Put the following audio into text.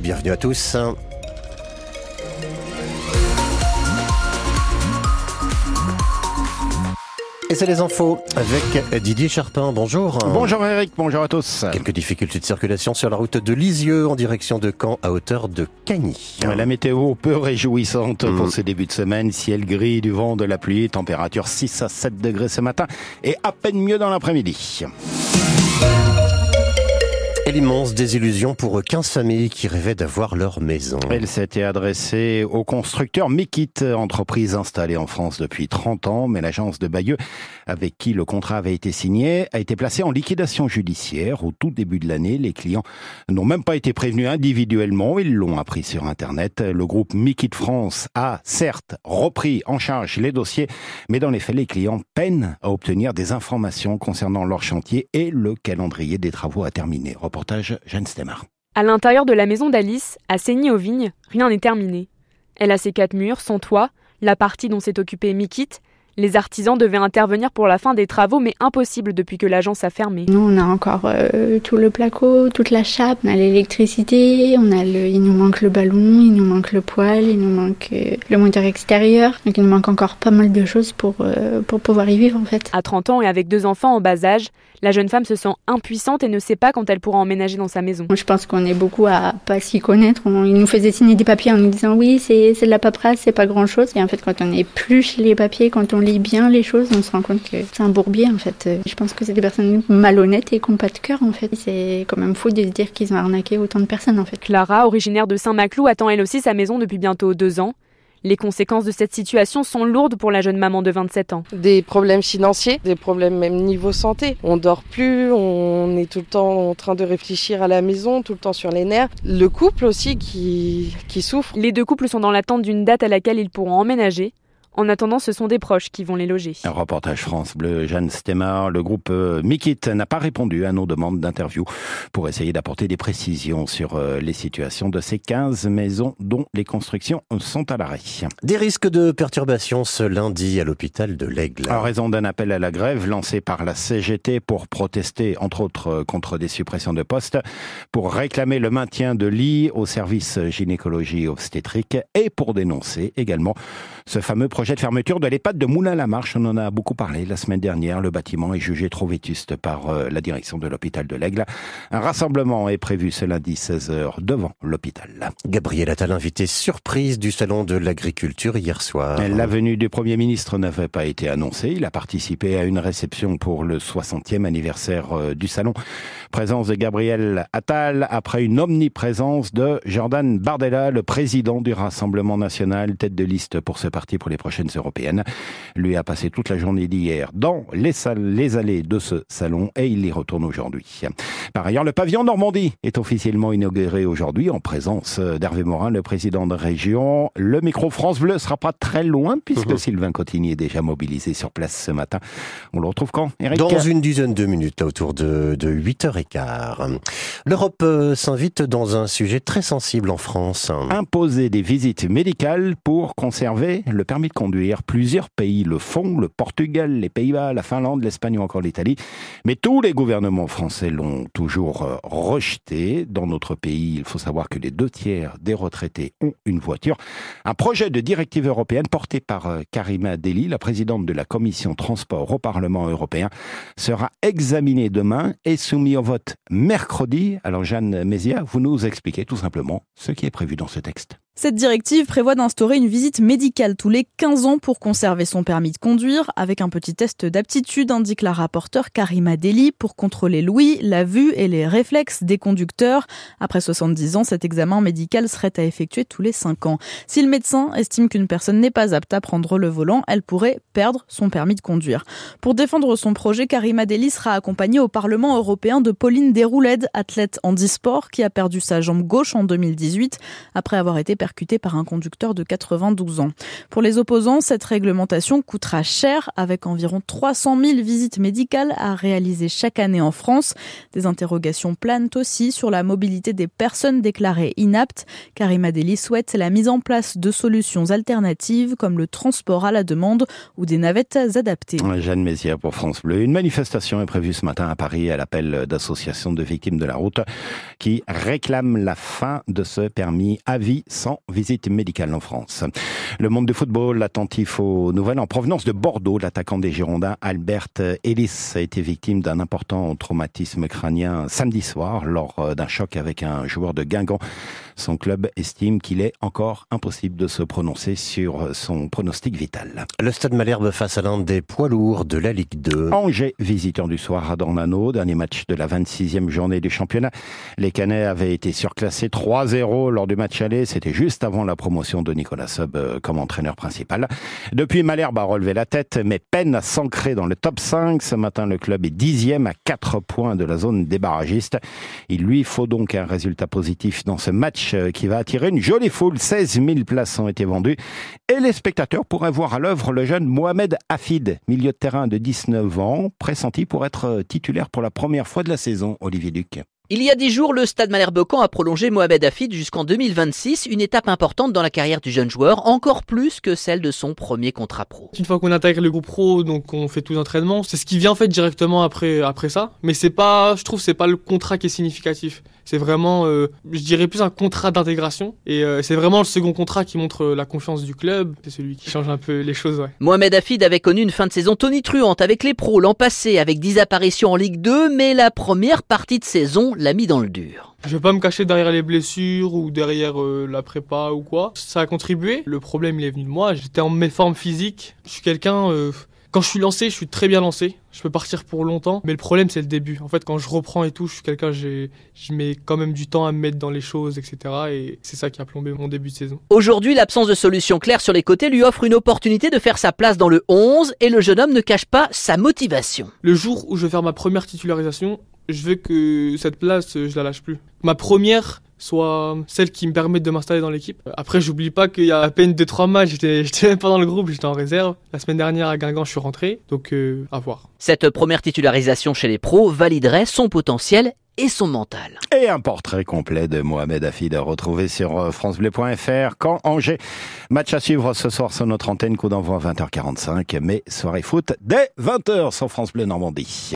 Bienvenue à tous. Et c'est les infos avec Didier Charpin. Bonjour. Bonjour Eric, bonjour à tous. Quelques difficultés de circulation sur la route de Lisieux en direction de Caen à hauteur de Cagny. La météo peu réjouissante pour mm. ce début de semaine. Ciel gris, du vent, de la pluie, température 6 à 7 degrés ce matin et à peine mieux dans l'après-midi. Et l'immense désillusion pour 15 familles qui rêvaient d'avoir leur maison. Elle s'était adressée au constructeur Mikit, entreprise installée en France depuis 30 ans, mais l'agence de Bayeux, avec qui le contrat avait été signé, a été placée en liquidation judiciaire. Au tout début de l'année, les clients n'ont même pas été prévenus individuellement, ils l'ont appris sur Internet. Le groupe Mikit France a certes repris en charge les dossiers, mais dans les faits, les clients peinent à obtenir des informations concernant leur chantier et le calendrier des travaux à terminer. Jeanne À l'intérieur de la maison d'Alice, à Seigny-aux-Vignes, rien n'est terminé. Elle a ses quatre murs, son toit, la partie dont s'est occupée Mikit, les artisans devaient intervenir pour la fin des travaux, mais impossible depuis que l'agence a fermé. Nous, on a encore euh, tout le placo, toute la chape, on a l'électricité, on a le, il nous manque le ballon, il nous manque le poêle, il nous manque euh, le moteur extérieur. Donc il nous manque encore pas mal de choses pour, euh, pour pouvoir y vivre en fait. À 30 ans et avec deux enfants en bas âge, la jeune femme se sent impuissante et ne sait pas quand elle pourra emménager dans sa maison. Je pense qu'on est beaucoup à pas s'y connaître. On, ils nous faisaient signer des papiers en nous disant oui, c'est de la paperasse, c'est pas grand chose. Et en fait, quand on épluche les papiers, quand on lit bien les choses, on se rend compte que c'est un bourbier en fait. Je pense que c'est des personnes malhonnêtes et qui n'ont pas de cœur en fait. C'est quand même fou de se dire qu'ils ont arnaqué autant de personnes en fait. Clara, originaire de Saint-Maclou, attend elle aussi sa maison depuis bientôt deux ans. Les conséquences de cette situation sont lourdes pour la jeune maman de 27 ans. Des problèmes financiers, des problèmes même niveau santé. On dort plus, on est tout le temps en train de réfléchir à la maison, tout le temps sur les nerfs. Le couple aussi qui, qui souffre. Les deux couples sont dans l'attente d'une date à laquelle ils pourront emménager. En attendant, ce sont des proches qui vont les loger. Un reportage France Bleu, Jeanne Stemmer. Le groupe euh, Mikit n'a pas répondu à nos demandes d'interview pour essayer d'apporter des précisions sur euh, les situations de ces 15 maisons dont les constructions sont à l'arrêt. Des risques de perturbation ce lundi à l'hôpital de l'Aigle. En raison d'un appel à la grève lancé par la CGT pour protester, entre autres, euh, contre des suppressions de postes, pour réclamer le maintien de lits au service gynécologie obstétrique et pour dénoncer également ce fameux projet de fermeture de l'EHPAD de Moulin-la-Marche. On en a beaucoup parlé la semaine dernière. Le bâtiment est jugé trop vétuste par euh, la direction de l'hôpital de l'Aigle. Un rassemblement est prévu ce lundi 16h devant l'hôpital. Gabriel Attal, invité surprise du Salon de l'Agriculture hier soir. La venue du Premier ministre n'avait pas été annoncée. Il a participé à une réception pour le 60e anniversaire euh, du Salon. Présence de Gabriel Attal après une omniprésence de Jordan Bardella, le président du Rassemblement national, tête de liste pour ce parti pour les prochaines européennes. Lui a passé toute la journée d'hier dans les, salles, les allées de ce salon et il y retourne aujourd'hui. Par ailleurs, le pavillon Normandie est officiellement inauguré aujourd'hui en présence d'Hervé Morin, le président de région. Le micro France Bleu sera pas très loin puisque mhm. Sylvain Cotigny est déjà mobilisé sur place ce matin. On le retrouve quand, Eric Dans une dizaine de minutes, là, autour de, de 8h15. L'Europe euh, s'invite dans un sujet très sensible en France. Imposer des visites médicales pour conserver le permis de Plusieurs pays le font, le Portugal, les Pays-Bas, la Finlande, l'Espagne ou encore l'Italie. Mais tous les gouvernements français l'ont toujours euh, rejeté. Dans notre pays, il faut savoir que les deux tiers des retraités ont une voiture. Un projet de directive européenne porté par euh, Karima Deli, la présidente de la commission transport au Parlement européen, sera examiné demain et soumis au vote mercredi. Alors Jeanne Mézia, vous nous expliquez tout simplement ce qui est prévu dans ce texte. Cette directive prévoit d'instaurer une visite médicale tous les 15 ans pour conserver son permis de conduire, avec un petit test d'aptitude, indique la rapporteure Karima Deli, pour contrôler l'ouïe, la vue et les réflexes des conducteurs. Après 70 ans, cet examen médical serait à effectuer tous les 5 ans. Si le médecin estime qu'une personne n'est pas apte à prendre le volant, elle pourrait perdre son permis de conduire. Pour défendre son projet, Karima Deli sera accompagnée au Parlement européen de Pauline Déroulède, athlète handisport, qui a perdu sa jambe gauche en 2018 après avoir été percuté par un conducteur de 92 ans. Pour les opposants, cette réglementation coûtera cher avec environ 300 000 visites médicales à réaliser chaque année en France. Des interrogations planent aussi sur la mobilité des personnes déclarées inaptes. Karima Deli souhaite la mise en place de solutions alternatives comme le transport à la demande ou des navettes adaptées. Jeanne Mézières pour France Bleu. Une manifestation est prévue ce matin à Paris à l'appel d'associations de victimes de la route qui réclament la fin de ce permis à vie sans visite médicale en France. Le monde du football attentif aux nouvelles en provenance de Bordeaux, l'attaquant des Girondins Albert Ellis a été victime d'un important traumatisme crânien samedi soir lors d'un choc avec un joueur de Guingamp. Son club estime qu'il est encore impossible de se prononcer sur son pronostic vital. Le Stade Malherbe face à l'un des poids lourds de la Ligue 2. Angers, visiteur du soir à Dornano, dernier match de la 26e journée du championnat. Les Canets avaient été surclassés 3-0 lors du match aller. C'était juste avant la promotion de Nicolas Sub euh, comme entraîneur principal. Depuis, Malherbe a relevé la tête, mais peine à s'ancrer dans le top 5. Ce matin, le club est dixième à 4 points de la zone des barragistes. Il lui faut donc un résultat positif dans ce match euh, qui va attirer une jolie foule. 16 000 places ont été vendues et les spectateurs pourraient voir à l'œuvre le jeune Mohamed Hafid, milieu de terrain de 19 ans, pressenti pour être euh, titulaire pour la première fois de la saison, Olivier Duc. Il y a dix jours, le Stade Malherbe-Caen a prolongé Mohamed Hafid jusqu'en 2026, une étape importante dans la carrière du jeune joueur, encore plus que celle de son premier contrat pro. Une fois qu'on intègre le groupe pro, donc on fait tout l'entraînement, c'est ce qui vient en fait directement après après ça, mais c'est pas, je trouve, c'est pas le contrat qui est significatif. C'est vraiment, euh, je dirais plus un contrat d'intégration. Et euh, c'est vraiment le second contrat qui montre euh, la confiance du club. C'est celui qui change un peu les choses. Ouais. Mohamed Hafid avait connu une fin de saison tonitruante avec les pros l'an passé, avec 10 apparitions en Ligue 2, mais la première partie de saison l'a mis dans le dur. Je vais pas me cacher derrière les blessures ou derrière euh, la prépa ou quoi. Ça a contribué. Le problème, il est venu de moi. J'étais en méforme physique. Je suis quelqu'un. Euh, quand je suis lancé, je suis très bien lancé. Je peux partir pour longtemps. Mais le problème, c'est le début. En fait, quand je reprends et tout, je suis quelqu'un, je mets quand même du temps à me mettre dans les choses, etc. Et c'est ça qui a plombé mon début de saison. Aujourd'hui, l'absence de solution claire sur les côtés lui offre une opportunité de faire sa place dans le 11 et le jeune homme ne cache pas sa motivation. Le jour où je vais faire ma première titularisation, je veux que cette place, je la lâche plus. Ma première, soit celle qui me permet de m'installer dans l'équipe. Après, j'oublie pas qu'il y a à peine 2-3 matchs, j'étais, j'étais même pas dans le groupe, j'étais en réserve. La semaine dernière à Guingamp, je suis rentré, donc euh, à voir. Cette première titularisation chez les pros validerait son potentiel et son mental. Et un portrait complet de Mohamed Hafid à retrouver sur francebleu.fr. Quand Angers, match à suivre ce soir sur notre antenne, coup d'envoi 20h45, mais soirée foot dès 20h sur France Bleu Normandie.